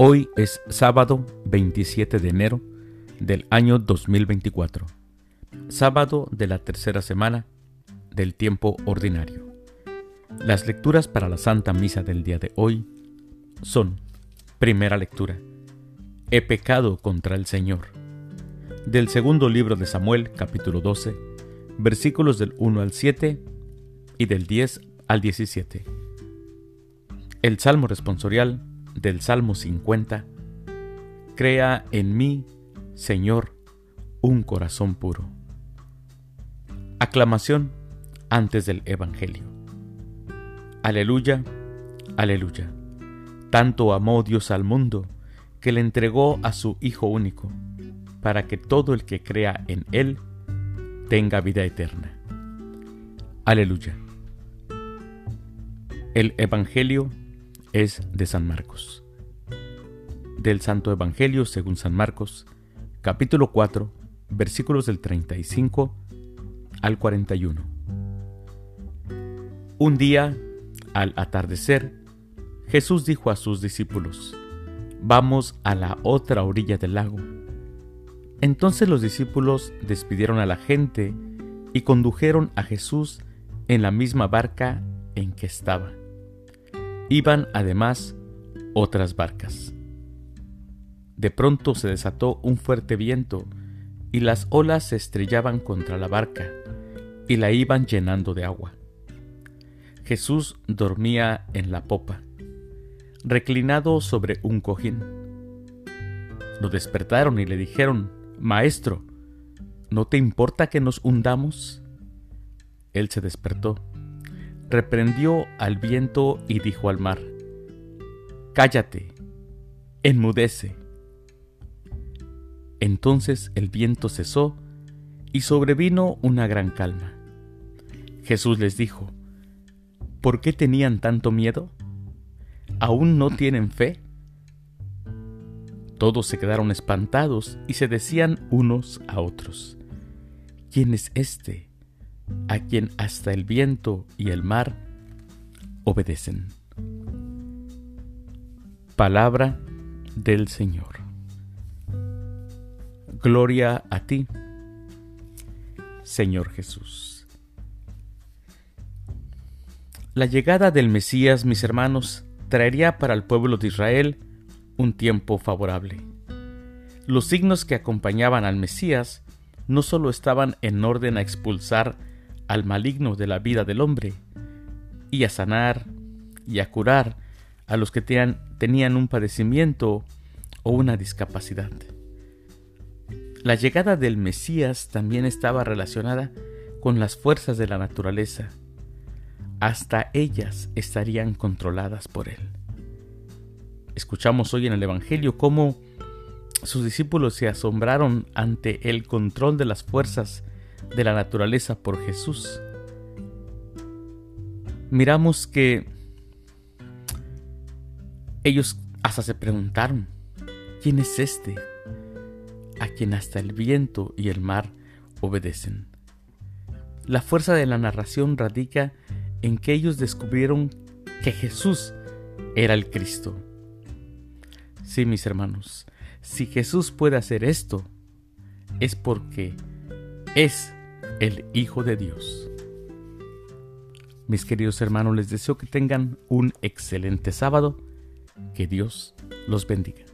Hoy es sábado 27 de enero del año 2024, sábado de la tercera semana del tiempo ordinario. Las lecturas para la Santa Misa del día de hoy son, primera lectura, He pecado contra el Señor, del segundo libro de Samuel, capítulo 12, versículos del 1 al 7 y del 10 al 17. El Salmo responsorial del Salmo 50. Crea en mí, Señor, un corazón puro. Aclamación antes del Evangelio. Aleluya, aleluya. Tanto amó Dios al mundo que le entregó a su Hijo único, para que todo el que crea en Él tenga vida eterna. Aleluya. El Evangelio es de San Marcos. Del Santo Evangelio según San Marcos, capítulo 4, versículos del 35 al 41. Un día, al atardecer, Jesús dijo a sus discípulos, Vamos a la otra orilla del lago. Entonces los discípulos despidieron a la gente y condujeron a Jesús en la misma barca en que estaba. Iban además otras barcas. De pronto se desató un fuerte viento y las olas se estrellaban contra la barca y la iban llenando de agua. Jesús dormía en la popa, reclinado sobre un cojín. Lo despertaron y le dijeron, Maestro, ¿no te importa que nos hundamos? Él se despertó reprendió al viento y dijo al mar, Cállate, enmudece. Entonces el viento cesó y sobrevino una gran calma. Jesús les dijo, ¿por qué tenían tanto miedo? ¿Aún no tienen fe? Todos se quedaron espantados y se decían unos a otros, ¿quién es este? A quien hasta el viento y el mar obedecen. Palabra del Señor. Gloria a ti, Señor Jesús. La llegada del Mesías, mis hermanos, traería para el pueblo de Israel un tiempo favorable. Los signos que acompañaban al Mesías no solo estaban en orden a expulsar al maligno de la vida del hombre, y a sanar y a curar a los que tenían, un padecimiento o una discapacidad. La llegada del Mesías también estaba relacionada con las fuerzas de la naturaleza. Hasta ellas estarían controladas por él. Escuchamos hoy en el Evangelio cómo sus discípulos se asombraron ante el control de las fuerzas de la naturaleza por Jesús, miramos que ellos hasta se preguntaron, ¿quién es este? A quien hasta el viento y el mar obedecen. La fuerza de la narración radica en que ellos descubrieron que Jesús era el Cristo. Sí, mis hermanos, si Jesús puede hacer esto, es porque es el Hijo de Dios. Mis queridos hermanos, les deseo que tengan un excelente sábado. Que Dios los bendiga.